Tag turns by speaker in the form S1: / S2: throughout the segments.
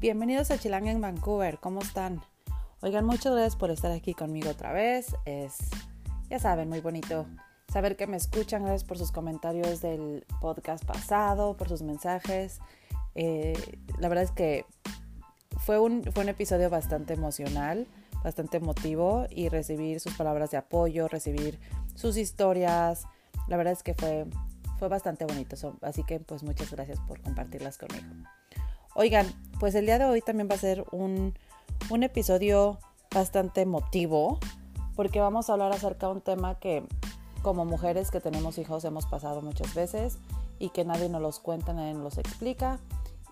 S1: Bienvenidos a Chilang en Vancouver, ¿cómo están? Oigan, muchas gracias por estar aquí conmigo otra vez. Es, ya saben, muy bonito saber que me escuchan. Gracias por sus comentarios del podcast pasado, por sus mensajes. Eh, la verdad es que fue un, fue un episodio bastante emocional, bastante emotivo y recibir sus palabras de apoyo, recibir sus historias. La verdad es que fue, fue bastante bonito. Así que pues muchas gracias por compartirlas conmigo. Oigan, pues el día de hoy también va a ser un, un episodio bastante emotivo porque vamos a hablar acerca de un tema que como mujeres que tenemos hijos hemos pasado muchas veces y que nadie nos los cuenta, nadie nos los explica.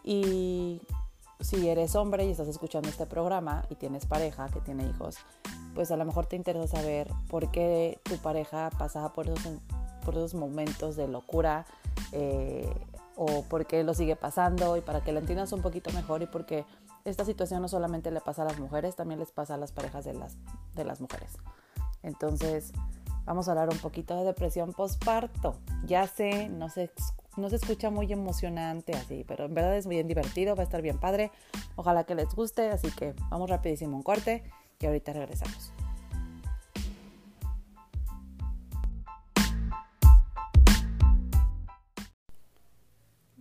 S1: Y si eres hombre y estás escuchando este programa y tienes pareja que tiene hijos, pues a lo mejor te interesa saber por qué tu pareja pasaba por esos, por esos momentos de locura eh, o por qué lo sigue pasando y para que lo entiendas un poquito mejor y porque esta situación no solamente le pasa a las mujeres, también les pasa a las parejas de las, de las mujeres. Entonces, vamos a hablar un poquito de depresión postparto. Ya sé, no se, no se escucha muy emocionante así, pero en verdad es bien divertido, va a estar bien padre. Ojalá que les guste, así que vamos rapidísimo un corte y ahorita regresamos.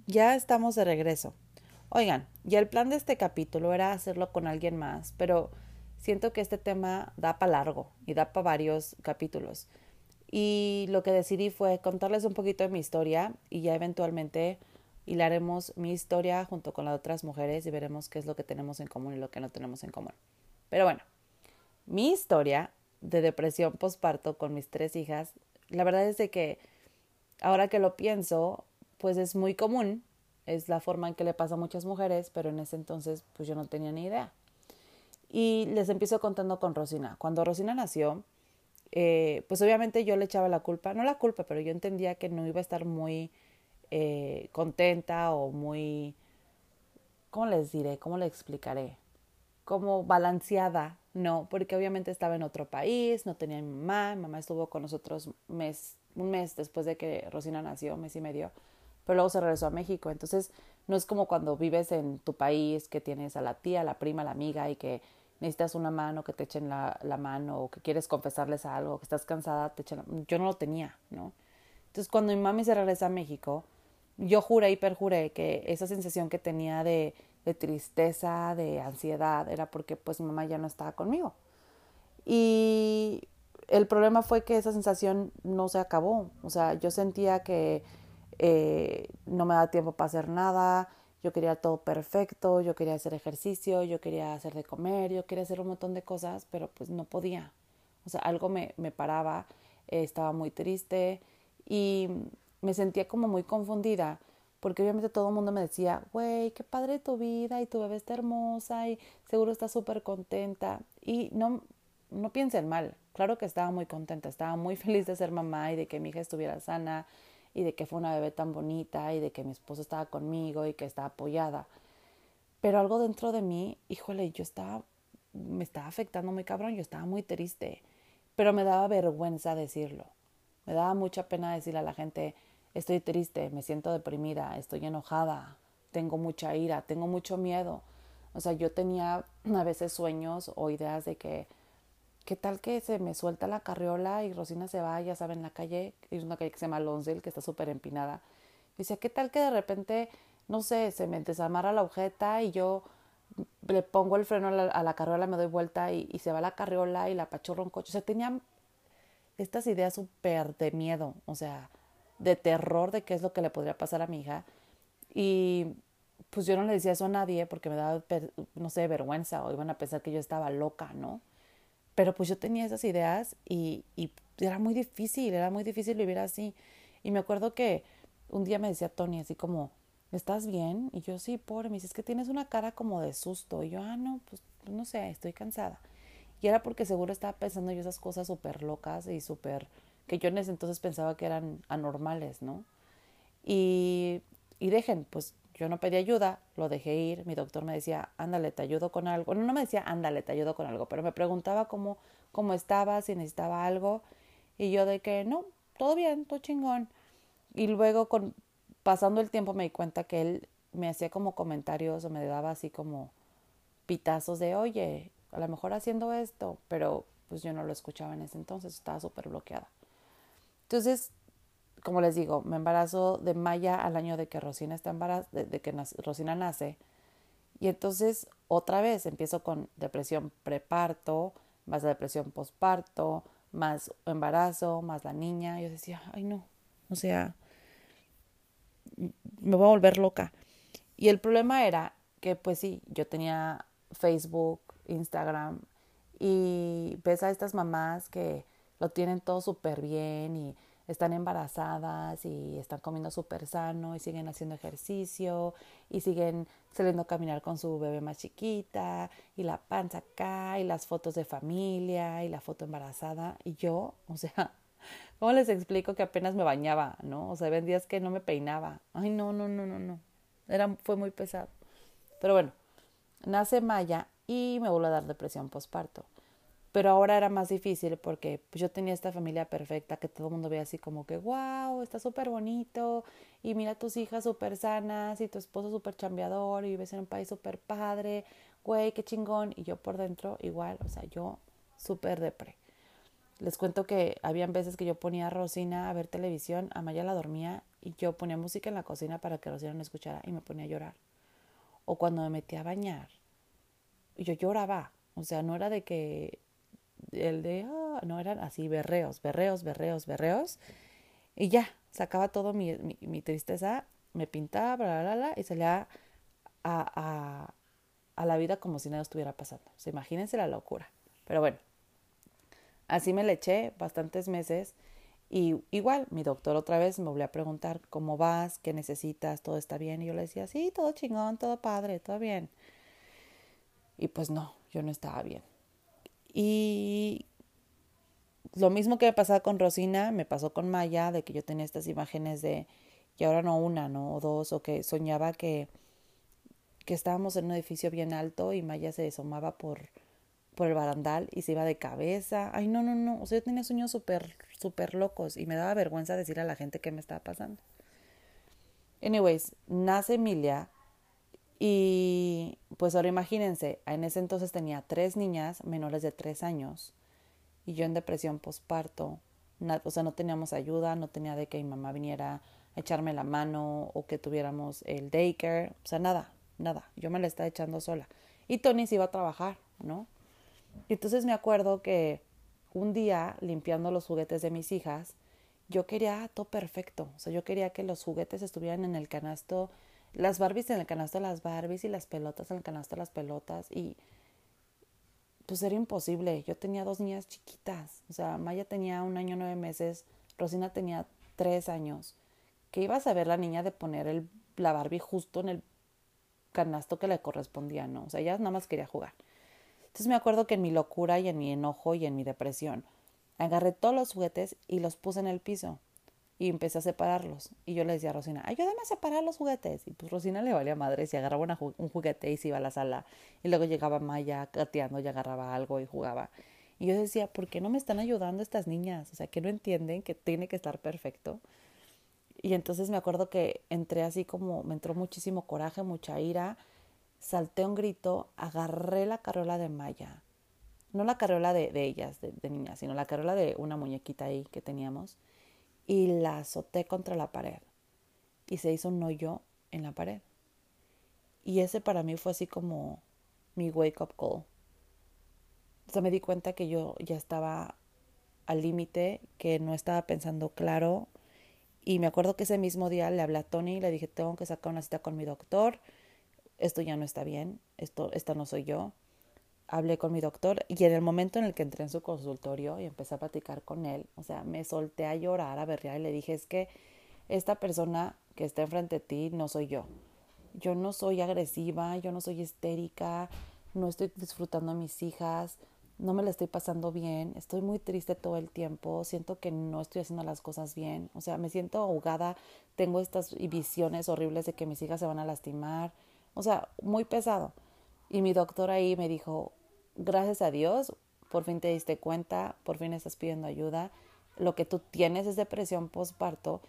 S1: Ya estamos de regreso. Oigan, ya el plan de este capítulo era hacerlo con alguien más, pero siento que este tema da para largo y da para varios capítulos. Y lo que decidí fue contarles un poquito de mi historia y ya eventualmente hilaremos mi historia junto con las otras mujeres y veremos qué es lo que tenemos en común y lo que no tenemos en común. Pero bueno, mi historia de depresión postparto con mis tres hijas, la verdad es de que ahora que lo pienso, pues es muy común, es la forma en que le pasa a muchas mujeres, pero en ese entonces pues yo no tenía ni idea. Y les empiezo contando con Rosina. Cuando Rosina nació, eh, pues obviamente yo le echaba la culpa, no la culpa, pero yo entendía que no iba a estar muy eh, contenta o muy, ¿cómo les diré? ¿Cómo le explicaré? Como balanceada, no, porque obviamente estaba en otro país, no tenía mi mamá, mi mamá estuvo con nosotros mes, un mes después de que Rosina nació, mes y medio pero luego se regresó a México. Entonces, no es como cuando vives en tu país, que tienes a la tía, la prima, la amiga y que necesitas una mano, que te echen la, la mano o que quieres confesarles algo, que estás cansada, te echen Yo no lo tenía, ¿no? Entonces, cuando mi mami se regresa a México, yo juré y perjuré que esa sensación que tenía de, de tristeza, de ansiedad, era porque pues mi mamá ya no estaba conmigo. Y el problema fue que esa sensación no se acabó. O sea, yo sentía que eh, no me da tiempo para hacer nada, yo quería todo perfecto, yo quería hacer ejercicio, yo quería hacer de comer, yo quería hacer un montón de cosas, pero pues no podía. O sea, algo me, me paraba, eh, estaba muy triste y me sentía como muy confundida, porque obviamente todo el mundo me decía, güey, qué padre tu vida y tu bebé está hermosa y seguro está súper contenta. Y no, no piensen mal, claro que estaba muy contenta, estaba muy feliz de ser mamá y de que mi hija estuviera sana y de que fue una bebé tan bonita y de que mi esposo estaba conmigo y que estaba apoyada. Pero algo dentro de mí, híjole, yo estaba, me estaba afectando muy cabrón, yo estaba muy triste, pero me daba vergüenza decirlo. Me daba mucha pena decirle a la gente, estoy triste, me siento deprimida, estoy enojada, tengo mucha ira, tengo mucho miedo. O sea, yo tenía a veces sueños o ideas de que ¿qué tal que se me suelta la carriola y Rosina se va, ya saben, en la calle, es una calle que se llama Lonsdale, que está súper empinada. Dice, ¿qué tal que de repente, no sé, se me desamara la agujeta y yo le pongo el freno a la, carriola, me doy vuelta y, se va la carriola y la pachorro un coche? O sea, tenía estas ideas súper de miedo, o sea, de terror de qué es lo que le podría pasar a mi hija. Y pues yo no le decía eso a nadie porque me daba, no sé, vergüenza o iban a pensar que yo estaba loca, ¿no? Pero pues yo tenía esas ideas y, era muy difícil, era muy difícil vivir así. Y me acuerdo que un día me decía Tony así como, ¿estás bien? Y yo, sí, pobre, me dice, es que tienes una cara como de susto. Y yo, ah, no, pues no sé, estoy cansada. Y era porque seguro estaba pensando yo esas cosas súper locas y súper, que yo en ese entonces pensaba que eran anormales, ¿no? Y, y dejen, pues yo no pedí ayuda, lo dejé ir, mi doctor me decía, ándale, te ayudo con algo. No, no me decía, ándale, te ayudo con algo, pero me preguntaba cómo, cómo estaba, si necesitaba algo. Y yo de que, no, todo bien, todo chingón. Y luego, con, pasando el tiempo, me di cuenta que él me hacía como comentarios o me daba así como pitazos de, oye, a lo mejor haciendo esto, pero pues yo no lo escuchaba en ese entonces, estaba súper bloqueada. Entonces, como les digo, me embarazo de Maya al año de que Rosina está embarazada, de, que Rosina nace. Y entonces otra vez empiezo con depresión preparto, más depresión posparto, más embarazo, más la niña. Yo decía, ay no, o sea, me voy a volver loca. Y el problema era que pues sí, yo tenía Facebook, Instagram y ves a estas mamás que lo tienen todo súper bien y están embarazadas y están comiendo súper sano y siguen haciendo ejercicio y siguen saliendo a caminar con su bebé más chiquita y la panza acá y las fotos de familia y la foto embarazada y yo, o sea, ¿cómo les explico que apenas me bañaba, no? O sea, ven días que no me peinaba. Ay, no, no, no, no, no. Era, fue muy pesado. Pero bueno, nace Maya y me vuelve a dar depresión postparto. Pero ahora era más difícil porque pues, yo tenía esta familia perfecta que todo el mundo veía así como que, wow, está súper bonito y mira a tus hijas súper sanas y tu esposo súper chambeador y vives en un país súper padre, güey, qué chingón. Y yo por dentro igual, o sea, yo súper depre. Les cuento que habían veces que yo ponía a Rosina a ver televisión, Amaya la dormía y yo ponía música en la cocina para que Rosina no escuchara y me ponía a llorar. O cuando me metía a bañar, yo lloraba. O sea, no era de que el de, ah, no, eran así berreos, berreos, berreos, berreos. Y ya, sacaba todo mi, mi, tristeza, me pintaba, bla, bla, bla, y salía a, a, a, la vida como si nada estuviera pasando. O sea, imagínense la locura. Pero bueno, así me le eché bastantes meses. Y igual, mi doctor otra vez me volvió a preguntar, ¿cómo vas? ¿Qué necesitas? ¿Todo está bien? Y yo le decía, sí, todo chingón, todo padre, todo bien. Y pues no, yo no estaba bien. Y lo mismo que me pasaba con Rosina, me pasó con Maya, de que yo tenía estas imágenes de, y ahora no una, no o dos, o que soñaba que, que estábamos en un edificio bien alto y Maya se asomaba por, por el barandal y se iba de cabeza. Ay, no, no, no. O sea, yo tenía sueños súper, súper locos y me daba vergüenza decir a la gente qué me estaba pasando. Anyways, nace Emilia y pues ahora imagínense, en ese entonces tenía tres niñas menores de tres años y yo en depresión postparto. O sea, no teníamos ayuda, no tenía de que mi mamá viniera a echarme la mano o que tuviéramos el daycare. O sea, nada, nada. Yo me la estaba echando sola. Y Tony se iba a trabajar, ¿no? Y entonces me acuerdo que un día, limpiando los juguetes de mis hijas, yo quería todo perfecto. O sea, yo quería que los juguetes estuvieran en el canasto las Barbies en el canasto de las Barbies y las pelotas en el canasto de las pelotas y pues era imposible. Yo tenía dos niñas chiquitas, o sea, Maya tenía un año nueve meses, Rosina tenía tres años. ¿Qué iba a saber la niña de poner el, la Barbie justo en el canasto que le correspondía? No, o sea, ella nada más quería jugar. Entonces me acuerdo que en mi locura y en mi enojo y en mi depresión, agarré todos los juguetes y los puse en el piso y empecé a separarlos. Y yo le decía a Rosina, ayúdame a separar los juguetes. Y pues Rosina le valía madre, si agarraba un juguete y se iba a la sala. Y luego llegaba Maya gateando y agarraba algo y jugaba. Y yo decía, ¿por qué no me están ayudando estas niñas? O sea, que no entienden que tiene que estar perfecto. Y entonces me acuerdo que entré así como, me entró muchísimo coraje, mucha ira. Salté un grito, agarré la carola de Maya. No la carola de, de ellas, de, de niñas, sino la carola de una muñequita ahí que teníamos y la azoté contra la pared y se hizo un hoyo en la pared. Y ese para mí fue así como mi wake up call. O sea, me di cuenta que yo ya estaba al límite, que no estaba pensando claro. Y me acuerdo que ese mismo día le hablé a Tony y le dije, tengo que sacar una cita con mi doctor. Esto ya no está bien, esto, esta no soy yo hablé con mi doctor y en el momento en el que entré en su consultorio y empecé a platicar con él, o sea, me solté a llorar, a berrear y le dije, es que esta persona que está enfrente de ti no soy yo. Yo no soy agresiva, yo no soy histérica, no estoy disfrutando a mis hijas, no me la estoy pasando bien, estoy muy triste todo el tiempo, siento que no estoy haciendo las cosas bien, o sea, me siento ahogada, tengo estas visiones horribles de que mis hijas se van a lastimar, o sea, muy pesado. Y mi doctor ahí me dijo, gracias a Dios, por fin te diste cuenta, por fin estás pidiendo ayuda, lo que tú tienes es depresión postparto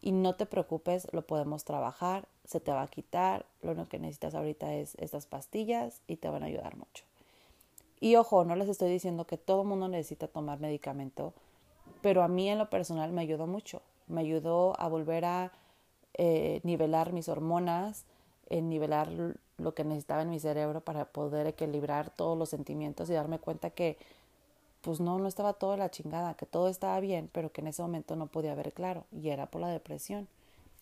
S1: y no te preocupes, lo podemos trabajar se te va a quitar, lo único que necesitas ahorita es estas pastillas y te van a ayudar mucho. Y ojo, no les estoy diciendo que todo el mundo necesita tomar medicamento, pero a mí en lo personal me ayudó mucho. Me ayudó a volver a eh, nivelar mis hormonas, en nivelar lo que necesitaba en mi cerebro para poder equilibrar todos los sentimientos y darme cuenta que pues no, no estaba todo la chingada, que todo estaba bien, pero que en ese momento no podía ver claro y era por la depresión.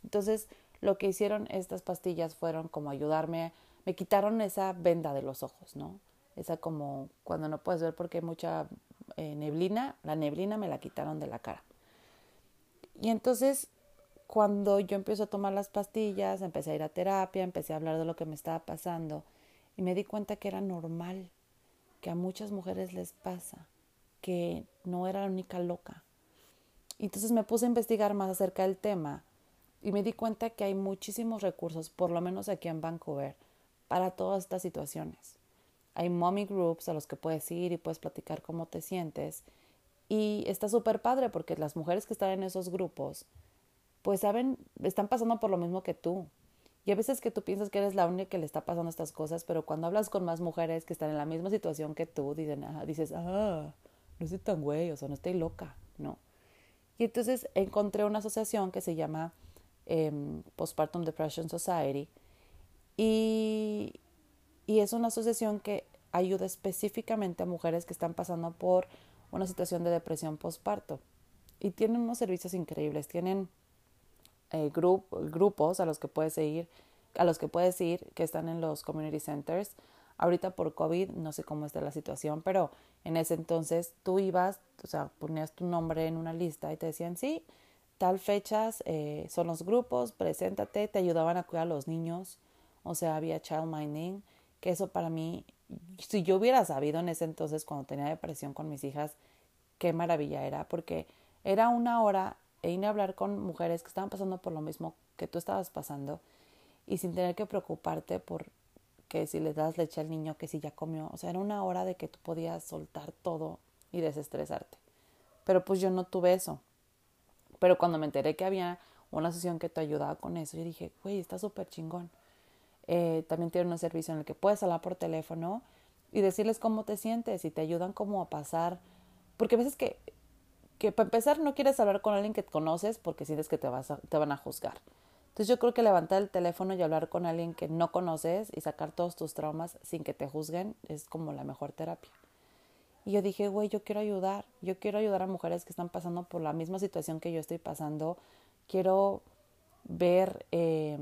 S1: Entonces, lo que hicieron estas pastillas fueron como ayudarme, me quitaron esa venda de los ojos, ¿no? Esa como cuando no puedes ver porque hay mucha eh, neblina, la neblina me la quitaron de la cara. Y entonces, cuando yo empiezo a tomar las pastillas, empecé a ir a terapia, empecé a hablar de lo que me estaba pasando y me di cuenta que era normal, que a muchas mujeres les pasa que no era la única loca. Entonces me puse a investigar más acerca del tema y me di cuenta que hay muchísimos recursos, por lo menos aquí en Vancouver, para todas estas situaciones. Hay mommy groups a los que puedes ir y puedes platicar cómo te sientes. Y está súper padre porque las mujeres que están en esos grupos, pues saben, están pasando por lo mismo que tú. Y a veces que tú piensas que eres la única que le está pasando estas cosas, pero cuando hablas con más mujeres que están en la misma situación que tú, dicen, dices, ah, no estoy tan güey, o sea, no estoy loca, ¿no? Y entonces encontré una asociación que se llama em, Postpartum Depression Society y, y es una asociación que ayuda específicamente a mujeres que están pasando por una situación de depresión postparto. Y tienen unos servicios increíbles, tienen eh, grupos a los que puedes ir, a los que puedes ir, que están en los community centers. Ahorita por COVID no sé cómo está la situación, pero en ese entonces tú ibas, o sea, ponías tu nombre en una lista y te decían, sí, tal fechas eh, son los grupos, preséntate, te ayudaban a cuidar a los niños, o sea, había child minding, que eso para mí, si yo hubiera sabido en ese entonces cuando tenía depresión con mis hijas, qué maravilla era, porque era una hora e ir a hablar con mujeres que estaban pasando por lo mismo que tú estabas pasando y sin tener que preocuparte por que si le das leche al niño, que si ya comió. O sea, era una hora de que tú podías soltar todo y desestresarte. Pero pues yo no tuve eso. Pero cuando me enteré que había una sesión que te ayudaba con eso, yo dije, güey, está súper chingón. Eh, también tiene un servicio en el que puedes hablar por teléfono y decirles cómo te sientes y te ayudan como a pasar. Porque a veces que, que para empezar no quieres hablar con alguien que conoces porque sientes que te, van a juzgar. Entonces yo creo que levantar el teléfono y hablar con alguien que no conoces y sacar todos tus traumas sin que te juzguen es como la mejor terapia. Y yo dije, güey, yo quiero ayudar, yo quiero ayudar a mujeres que están pasando por la misma situación que yo estoy pasando, quiero ver eh,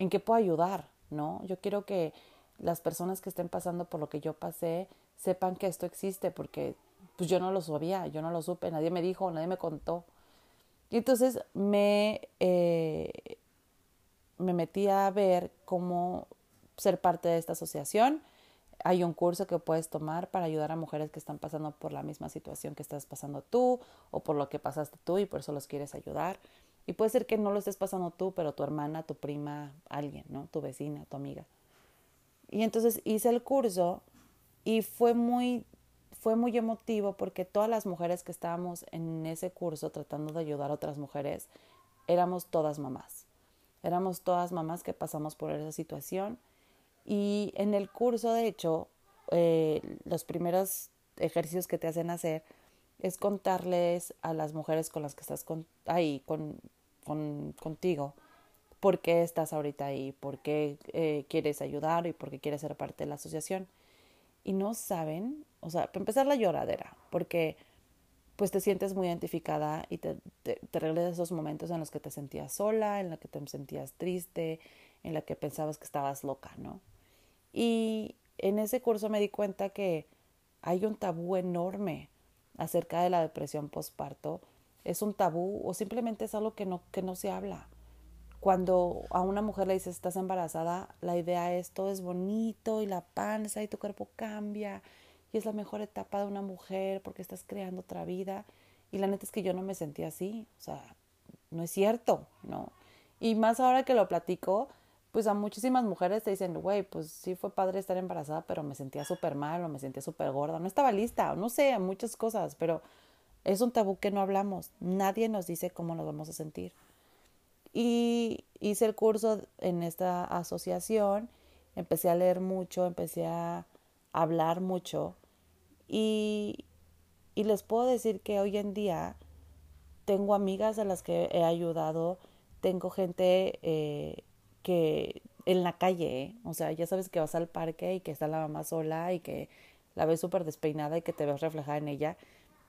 S1: en qué puedo ayudar, ¿no? Yo quiero que las personas que estén pasando por lo que yo pasé sepan que esto existe, porque pues yo no lo sabía, yo no lo supe, nadie me dijo, nadie me contó. Y entonces me eh, me metí a ver cómo ser parte de esta asociación. Hay un curso que puedes tomar para ayudar a mujeres que están pasando por la misma situación que estás pasando tú o por lo que pasaste tú y por eso los quieres ayudar. Y puede ser que no lo estés pasando tú, pero tu hermana, tu prima, alguien, ¿no? Tu vecina, tu amiga. Y entonces hice el curso y fue muy fue muy emotivo porque todas las mujeres que estábamos en ese curso tratando de ayudar a otras mujeres éramos todas mamás. Éramos todas mamás que pasamos por esa situación y en el curso, de hecho, eh, los primeros ejercicios que te hacen hacer es contarles a las mujeres con las que estás ahí, con, con, contigo, por qué estás ahorita ahí, por qué eh, quieres ayudar y por qué quieres ser parte de la asociación. Y no saben, o sea, para empezar la lloradera, porque pues te sientes muy identificada y te, te, regresas esos momentos en los que te sentías sola, en los que te sentías triste, en la que pensabas que estabas loca, ¿no? Y en ese curso me di cuenta que hay un tabú enorme acerca de la depresión postparto. Es un tabú o simplemente es algo que no, que no se habla. Cuando a una mujer le dices estás embarazada, la idea es todo es bonito y la panza y tu cuerpo cambia y es la mejor etapa de una mujer porque estás creando otra vida. Y la neta es que yo no me sentía así, o sea, no es cierto, ¿no? Y más ahora que lo platico, pues a muchísimas mujeres te dicen, güey, pues sí fue padre estar embarazada, pero me sentía súper mal o me sentía súper gorda, no estaba lista, o no sé, muchas cosas, pero es un tabú que no hablamos, nadie nos dice cómo nos vamos a sentir. Y hice el curso en esta asociación, empecé a leer mucho, empecé a hablar mucho y, les puedo decir que hoy en día tengo amigas a las que he ayudado, tengo gente eh, que en la calle, ¿eh? o sea, ya sabes que vas al parque y que está la mamá sola y que la ves súper despeinada y que te ves reflejada en ella.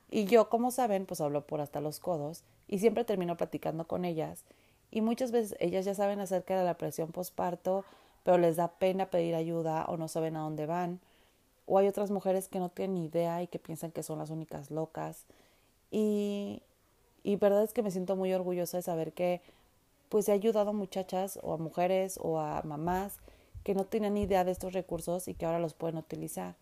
S1: Y yo, como saben, pues hablo por hasta los codos y siempre termino platicando con ellas. Y muchas veces ellas ya saben acerca de la presión postparto, pero les da pena pedir ayuda o no saben a dónde van. O hay otras mujeres que no tienen idea y que piensan que son las únicas locas. Y, y verdad es que me siento muy orgullosa de saber que pues he ayudado a muchachas o a mujeres o a mamás que no tenían idea de estos recursos y que ahora los pueden utilizar.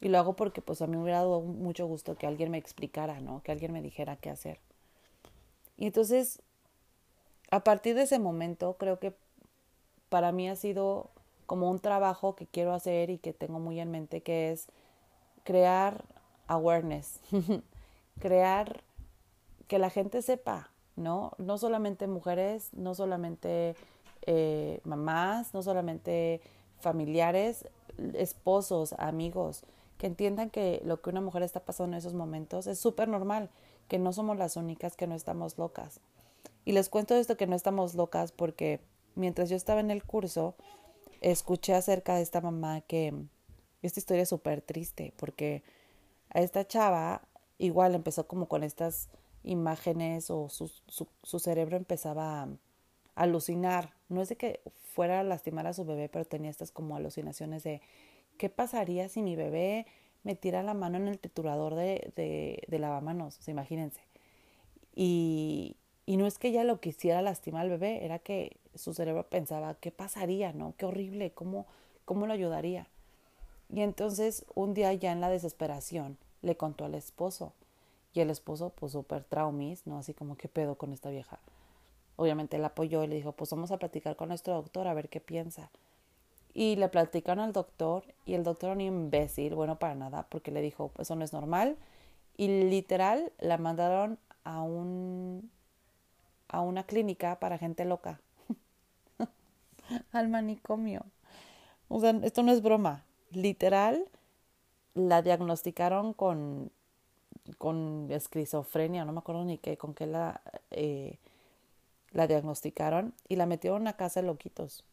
S1: Y lo hago porque pues a mí me hubiera dado mucho gusto que alguien me explicara, ¿no? Que alguien me dijera qué hacer. Y entonces, a partir de ese momento, creo que para mí ha sido como un trabajo que quiero hacer y que tengo muy en mente, que es crear awareness, crear que la gente sepa, ¿no? No solamente mujeres, no solamente eh, mamás, no solamente familiares, esposos, amigos, que entiendan que lo que una mujer está pasando en esos momentos es súper normal, que no somos las únicas que no estamos locas. Y les cuento esto que no estamos locas porque mientras yo estaba en el curso, escuché acerca de esta mamá que esta historia es súper triste porque a esta chava igual empezó como con estas imágenes o su, su, cerebro empezaba a alucinar. No es de que fuera a lastimar a su bebé, pero tenía estas como alucinaciones de ¿qué pasaría si mi bebé me tira la mano en el triturador de, de, de lavamanos? Imagínense. Y, y no es que ella lo quisiera lastimar al bebé, era que su cerebro pensaba, ¿qué pasaría? ¿No? Qué horrible, ¿cómo, cómo lo ayudaría? Y entonces un día ya en la desesperación le contó al esposo. Y el esposo, pues súper traumis, ¿no? Así como, ¿qué pedo con esta vieja? Obviamente él apoyó y le dijo, pues vamos a platicar con nuestro doctor a ver qué piensa. Y le platicaron al doctor y el doctor un imbécil, bueno para nada, porque le dijo, eso no es normal. Y literal la mandaron a un a una clínica para gente loca. al manicomio. O sea, esto no es broma. Literal la diagnosticaron con con esquizofrenia, no me acuerdo ni qué, con qué la, eh, la diagnosticaron y la metieron una casa de loquitos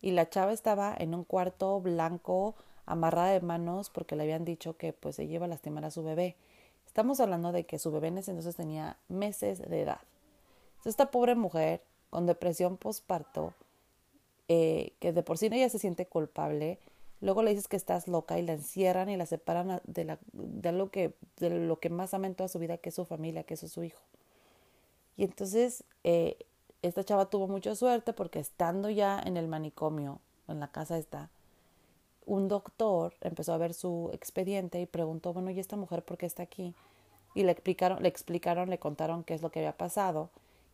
S1: y la chava estaba en un cuarto blanco amarrada de manos porque le habían dicho que pues se iba a lastimar a su bebé. Estamos hablando de que su bebé en ese entonces tenía meses de edad. Esta pobre mujer con depresión postparto, eh, que de por sí ella se siente culpable, luego le dices que estás loca y la encierran y la separan de, lo, que, de lo que más ama en toda su vida, que es su familia, que es su hijo. Y entonces eh, esta chava tuvo mucha suerte porque estando ya en el manicomio, en la casa está, un doctor empezó a ver su expediente y preguntó, bueno, ¿y esta mujer por qué está aquí? Y le explicaron, le explicaron, le contaron qué es lo que había pasado.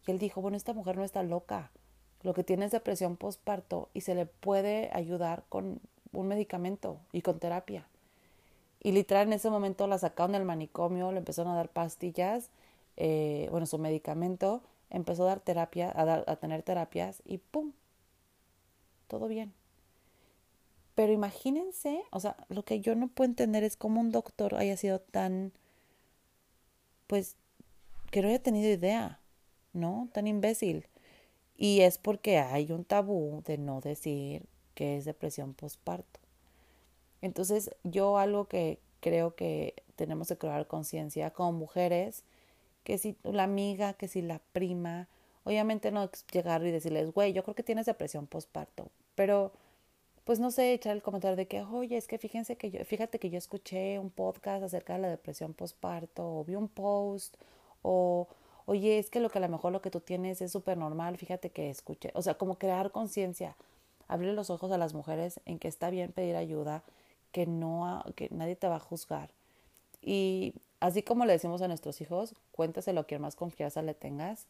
S1: Y él dijo, bueno, esta mujer no está loca. Lo que tiene es depresión postparto y se le puede ayudar con un medicamento y con terapia. Y literal en ese momento la sacaron del manicomio, le empezaron a dar pastillas, eh, bueno, su medicamento, empezó a dar terapia, a, dar, a tener terapias y ¡pum! Todo bien. Pero imagínense, o sea, lo que yo no puedo entender es cómo un doctor haya sido tan, pues, que no haya tenido idea, ¿no? Tan imbécil. Y es porque hay un tabú de no decir que es depresión postparto. Entonces, yo algo que creo que tenemos que crear conciencia como mujeres que si la amiga, que si la prima, obviamente no llegar y decirles, güey, yo creo que tienes depresión postparto, pero pues no sé, echar el comentario de que, oye, es que fíjense que yo, fíjate que yo escuché un podcast acerca de la depresión postparto, o vi un post, o oye, es que lo que a lo mejor lo que tú tienes es súper normal, fíjate que escuché, o sea, como crear conciencia, abrir los ojos a las mujeres en que está bien pedir ayuda, que no, que nadie te va a juzgar. Y Así como le decimos a nuestros hijos, cuéntaselo a quien más confianza le tengas,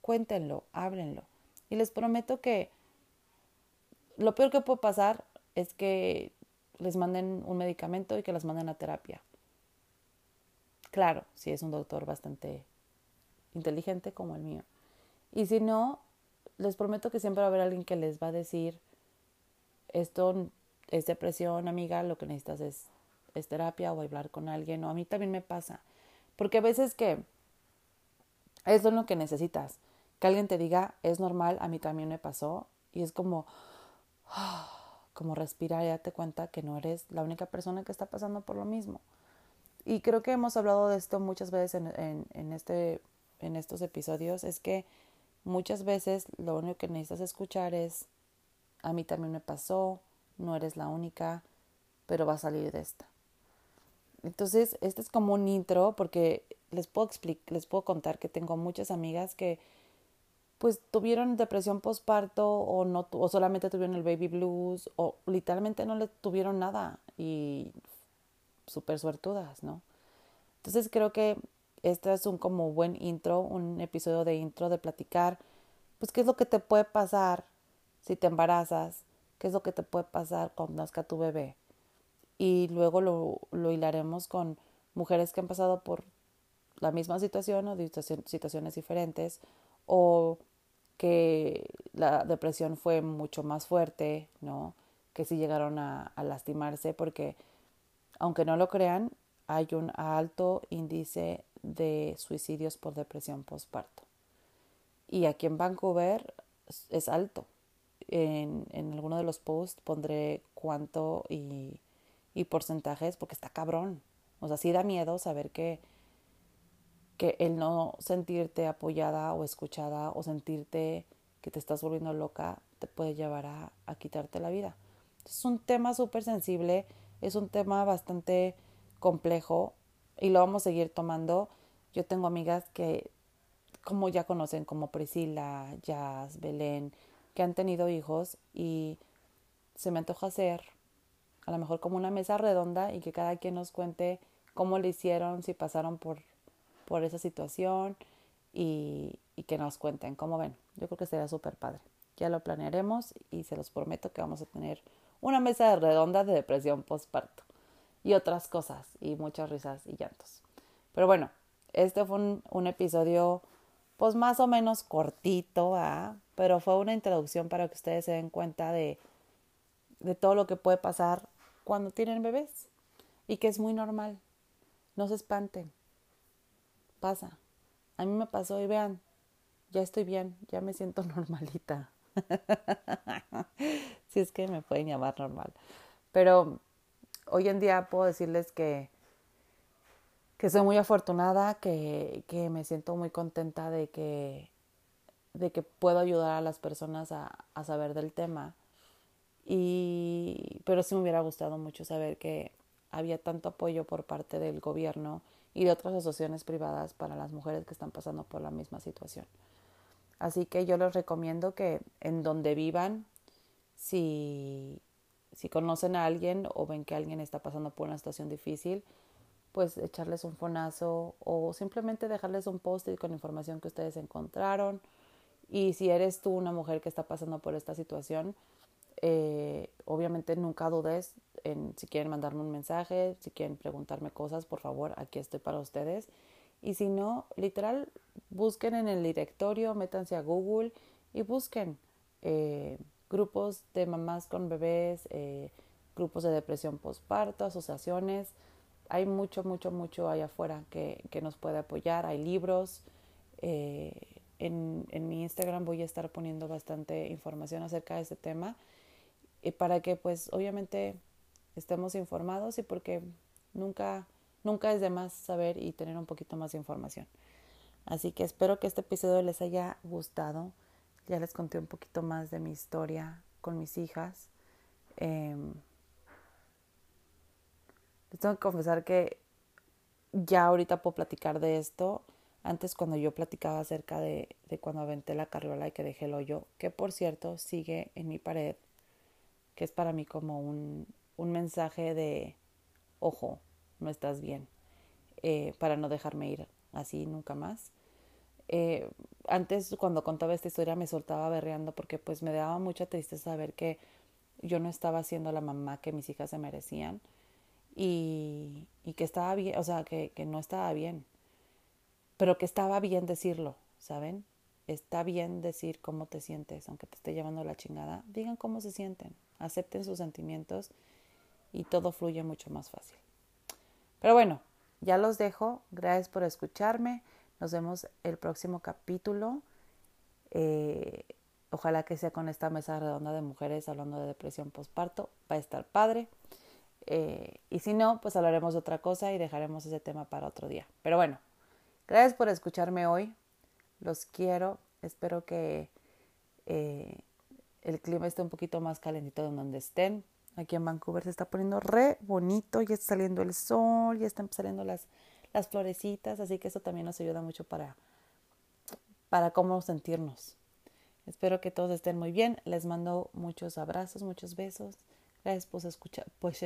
S1: cuéntenlo, háblenlo. Y les prometo que lo peor que puede pasar es que les manden un medicamento y que las manden a terapia. Claro, si es un doctor bastante inteligente como el mío. Y si no, les prometo que siempre va a haber alguien que les va a decir, esto es depresión, amiga, lo que necesitas es, es terapia o hablar con alguien, o a mí también me pasa. Porque a veces que es lo que necesitas, que alguien te diga, es normal, a mí también me pasó, y es como, como respirar y darte cuenta que no eres la única persona que está pasando por lo mismo. Y creo que hemos hablado de esto muchas veces en, en, este, en estos episodios, es que muchas veces lo único que necesitas escuchar es, a mí también me pasó, no eres la única, pero va a salir de esta. Entonces, este es como un intro porque les puedo explicar, les puedo contar que tengo muchas amigas que pues tuvieron depresión postparto o no o solamente tuvieron el baby blues o literalmente no le tuvieron nada y súper suertudas, ¿no? Entonces creo que este es un como buen intro, un episodio de intro de platicar, pues qué es lo que te puede pasar si te embarazas, qué es lo que te puede pasar cuando nazca tu bebé. Y luego lo, lo hilaremos con mujeres que han pasado por la misma situación o situaciones diferentes o que la depresión fue mucho más fuerte, ¿no? Que si llegaron a, a lastimarse porque, aunque no lo crean, hay un alto índice de suicidios por depresión postparto. Y aquí en Vancouver es alto. En, en alguno de los posts pondré cuánto y, y porcentajes porque está cabrón. O sea, sí da miedo saber que que el no sentirte apoyada o escuchada o sentirte que te estás volviendo loca te puede llevar a, a quitarte la vida. Es un tema súper sensible, es un tema bastante complejo y lo vamos a seguir tomando. Yo tengo amigas que, como ya conocen, como Priscila, Jazz, Belén, que han tenido hijos y se me antoja hacer a lo mejor como una mesa redonda y que cada quien nos cuente cómo le hicieron, si pasaron por por esa situación y, y que nos cuenten cómo ven. Yo creo que será súper padre. Ya lo planearemos y se los prometo que vamos a tener una mesa redonda de depresión postparto y otras cosas y muchas risas y llantos. Pero bueno, este fue un, un episodio pues más o menos cortito, ¿ah? pero fue una introducción para que ustedes se den cuenta de, de todo lo que puede pasar cuando tienen bebés y que es muy normal. No se espanten pasa. A mí me pasó y vean, ya estoy bien, ya me siento normalita. si es que me pueden llamar normal. Pero hoy en día puedo decirles que, que soy muy afortunada, que, que me siento muy contenta de que, de que puedo ayudar a las personas a, a saber del tema. Y, pero sí me hubiera gustado mucho saber que había tanto apoyo por parte del gobierno y de otras asociaciones privadas para las mujeres que están pasando por la misma situación. Así que yo les recomiendo que en donde vivan, si, si conocen a alguien o ven que alguien está pasando por una situación difícil, pues echarles un fonazo o simplemente dejarles un post con información que ustedes encontraron. Y si eres tú una mujer que está pasando por esta situación, eh, obviamente nunca dudes en si quieren mandarme un mensaje, si quieren preguntarme cosas, por favor, aquí estoy para ustedes. Y si no, literal, busquen en el directorio, métanse a Google y busquen eh, grupos de mamás con bebés, eh, grupos de depresión postparto, asociaciones. Hay mucho, mucho, mucho allá afuera que, que nos puede apoyar. Hay libros. Eh, en, en mi Instagram voy a estar poniendo bastante información acerca de este tema y para que pues obviamente estemos informados y porque nunca, nunca es de más saber y tener un poquito más de información. Así que espero que este episodio les haya gustado. Ya les conté un poquito más de mi historia con mis hijas. Eh, les tengo que confesar que ya ahorita puedo platicar de esto. Antes cuando yo platicaba acerca de, de cuando aventé la carriola y que dejé el hoyo, que por cierto sigue en mi pared que es para mí como un, un mensaje de, ojo, no estás bien, eh, para no dejarme ir así nunca más. Eh, antes cuando contaba esta historia me soltaba berreando porque pues me daba mucha tristeza saber que yo no estaba siendo la mamá que mis hijas se merecían y, que estaba bien, o sea, que, que no estaba bien, pero que estaba bien decirlo, ¿saben? está bien decir cómo te sientes, aunque te esté llevando la chingada. Digan cómo se sienten, acepten sus sentimientos y todo fluye mucho más fácil. Pero bueno, ya los dejo. Gracias por escucharme. Nos vemos el próximo capítulo. Eh, ojalá que sea con esta mesa redonda de mujeres hablando de depresión postparto. Va a estar padre. Eh, y si no, pues hablaremos de otra cosa y dejaremos ese tema para otro día. Pero bueno, gracias por escucharme hoy. Los quiero. Espero que eh, el clima esté un poquito más calentito de donde estén. Aquí en Vancouver se está poniendo re bonito, ya está saliendo el sol, ya están saliendo las, las florecitas, así que eso también nos ayuda mucho para, para cómo sentirnos. Espero que todos estén muy bien. Les mando muchos abrazos, muchos besos. Gracias por escuchar. Pues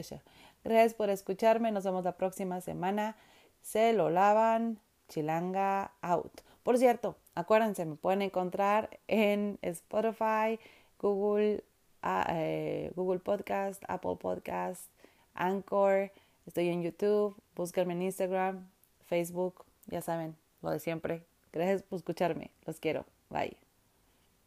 S1: Gracias por escucharme. Nos vemos la próxima semana. Se lo lavan. Chilanga out. Por cierto, acuérdense, me pueden encontrar en Spotify, Google, eh, Google Podcast, Apple Podcast, Anchor. Estoy en YouTube. Búsquenme en Instagram, Facebook. Ya saben, lo de siempre. Gracias por escucharme. Los quiero. Bye.